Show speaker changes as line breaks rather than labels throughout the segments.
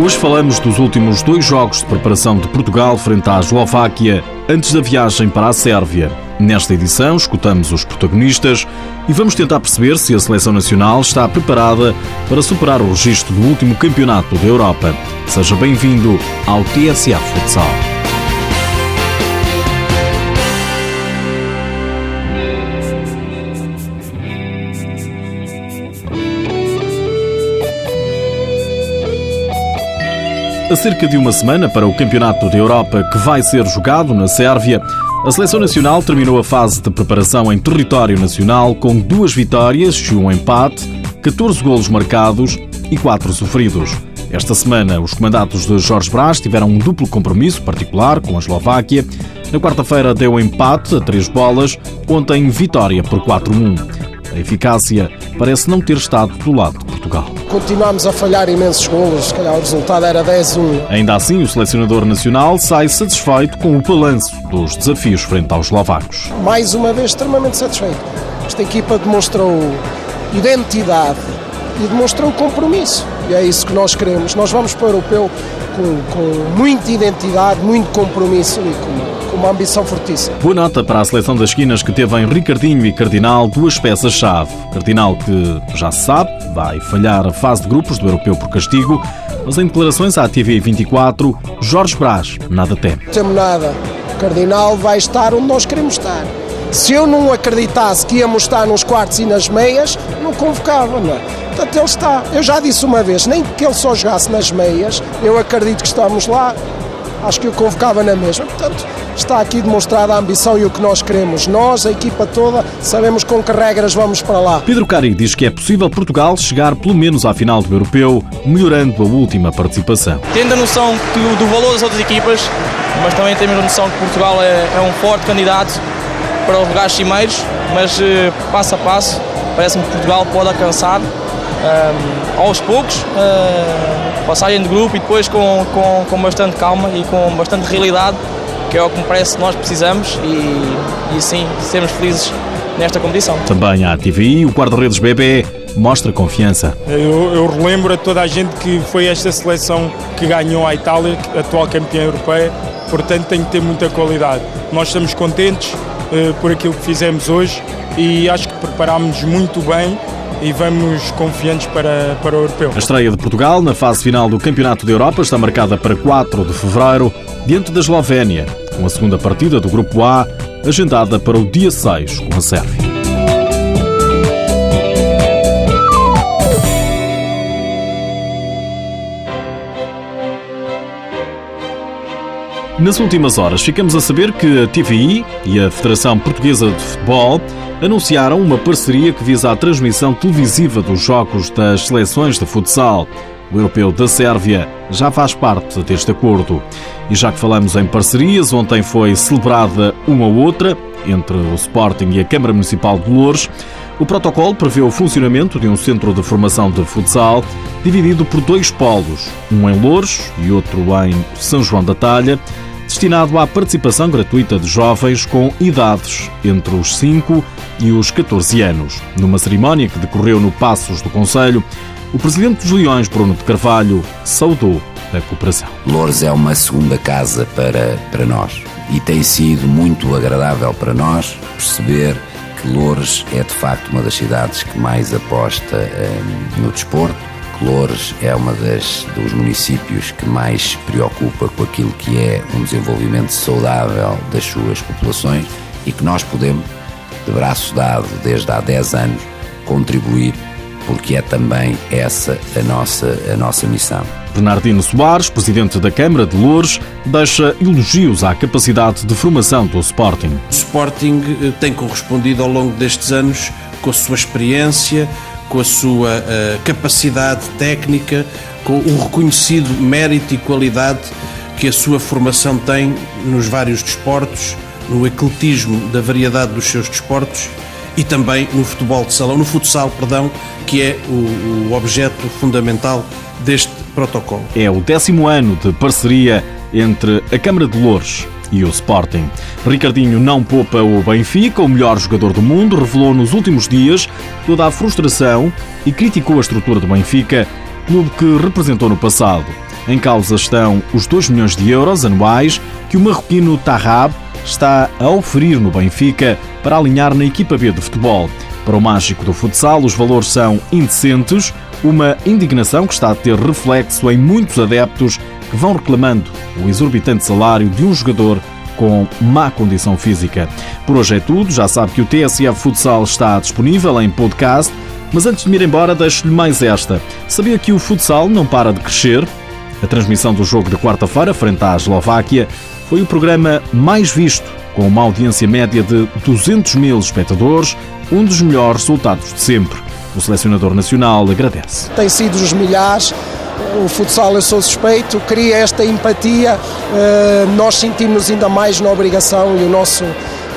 Hoje falamos dos últimos dois jogos de preparação de Portugal frente à Eslováquia antes da viagem para a Sérvia. Nesta edição, escutamos os protagonistas e vamos tentar perceber se a seleção nacional está preparada para superar o registro do último campeonato da Europa. Seja bem-vindo ao TSA Futsal. A cerca de uma semana para o Campeonato da Europa que vai ser jogado na Sérvia, a seleção nacional terminou a fase de preparação em território nacional com duas vitórias e um empate, 14 golos marcados e 4 sofridos. Esta semana, os comandados de Jorge Brás tiveram um duplo compromisso particular com a Eslováquia. Na quarta-feira deu empate a três bolas, ontem vitória por 4-1. A eficácia parece não ter estado do lado de Portugal.
Continuamos a falhar imensos golos, se calhar o resultado era 10-1.
Ainda assim, o selecionador nacional sai satisfeito com o balanço dos desafios frente aos eslovacos.
Mais uma vez, extremamente satisfeito. Esta equipa demonstrou identidade e demonstrou compromisso. E é isso que nós queremos. Nós vamos para o europeu com, com muita identidade, muito compromisso e com uma ambição fortíssima.
Boa nota para a seleção das esquinas que teve em Ricardinho e Cardinal duas peças-chave. Cardinal que, já se sabe, vai falhar a fase de grupos do Europeu por castigo, mas em declarações à TV 24, Jorge Brás nada teme.
Não temo nada. O Cardinal vai estar onde nós queremos estar. Se eu não acreditasse que íamos estar nos quartos e nas meias, não convocava, não é? Portanto, ele está. Eu já disse uma vez, nem que ele só jogasse nas meias, eu acredito que estamos lá, acho que o convocava na mesma. Portanto, está aqui demonstrada a ambição e o que nós queremos. Nós, a equipa toda, sabemos com que regras vamos para lá.
Pedro Cari diz que é possível Portugal chegar pelo menos à final do Europeu, melhorando a última participação.
Tendo a noção do valor das outras equipas, mas também temos a noção que Portugal é, é um forte candidato para os lugares cimeiros, mas eh, passo a passo parece-me que Portugal pode alcançar um, aos poucos, uh, passagem de grupo e depois com, com, com bastante calma e com bastante realidade, que é o que me parece que nós precisamos e, e sim, sermos felizes nesta competição.
Também a TVI, o guarda-redes BB mostra confiança.
Eu, eu, relembro a toda a gente que foi esta seleção que ganhou a Itália, atual campeã europeia, portanto tem que ter muita qualidade. Nós estamos contentes uh, por aquilo que fizemos hoje e acho que preparámos muito bem e vamos confiantes para, para o europeu.
A estreia de Portugal na fase final do Campeonato da Europa está marcada para 4 de fevereiro, diante da Eslovénia, com a segunda partida do Grupo A, agendada para o dia 6 com a Sérvia. Nas últimas horas, ficamos a saber que a TVI e a Federação Portuguesa de Futebol anunciaram uma parceria que visa a transmissão televisiva dos jogos das seleções de futsal. O europeu da Sérvia já faz parte deste acordo. E já que falamos em parcerias, ontem foi celebrada uma outra entre o Sporting e a Câmara Municipal de Loures. O protocolo prevê o funcionamento de um centro de formação de futsal dividido por dois polos, um em Loures e outro em São João da Talha, destinado à participação gratuita de jovens com idades entre os 5 e os 14 anos. Numa cerimónia que decorreu no Passos do Conselho, o presidente dos Leões, Bruno de Carvalho, saudou a cooperação.
Loures é uma segunda casa para, para nós e tem sido muito agradável para nós perceber que Loures é de facto uma das cidades que mais aposta eh, no desporto Loures é uma das dos municípios que mais se preocupa com aquilo que é um desenvolvimento saudável das suas populações e que nós podemos, de braço dado desde há 10 anos, contribuir porque é também essa a nossa, a nossa missão.
Bernardino Soares, presidente da Câmara de Loures, deixa elogios à capacidade de formação do Sporting.
O Sporting eh, tem correspondido ao longo destes anos com a sua experiência, com a sua uh, capacidade técnica, com o reconhecido mérito e qualidade que a sua formação tem nos vários desportos, no ecletismo da variedade dos seus desportos e também no futebol de salão, no futsal, perdão, que é o, o objeto fundamental deste protocolo.
É o décimo ano de parceria entre a Câmara de Louros e o Sporting. Ricardinho não poupa o Benfica, o melhor jogador do mundo, revelou nos últimos dias toda a frustração e criticou a estrutura do Benfica, clube que representou no passado. Em causa estão os 2 milhões de euros anuais que o marroquino Tahab está a oferir no Benfica para alinhar na equipa B de futebol. Para o mágico do futsal, os valores são indecentes, uma indignação que está a ter reflexo em muitos adeptos vão reclamando o exorbitante salário de um jogador com má condição física. Por hoje é tudo, já sabe que o TSF Futsal está disponível em podcast, mas antes de me ir embora, deixo-lhe mais esta. Sabia que o futsal não para de crescer? A transmissão do jogo de quarta-feira, frente à Eslováquia, foi o programa mais visto, com uma audiência média de 200 mil espectadores, um dos melhores resultados de sempre. O selecionador nacional agradece.
Tem sido os milhares. O futsal, eu sou suspeito, cria esta empatia. Eh, nós sentimos ainda mais na obrigação e o nosso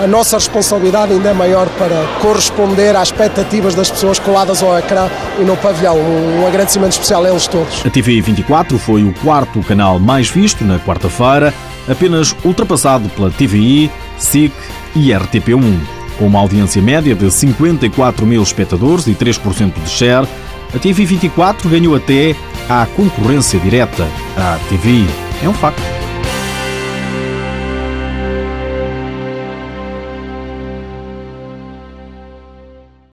a nossa responsabilidade ainda é maior para corresponder às expectativas das pessoas coladas ao ecrã e no pavilhão. Um agradecimento especial a eles todos.
A TV 24 foi o quarto canal mais visto na quarta-feira, apenas ultrapassado pela TVI, SIC e RTP1. Com uma audiência média de 54 mil espectadores e 3% de share, a TV 24 ganhou até à concorrência direta à TVI. É um facto.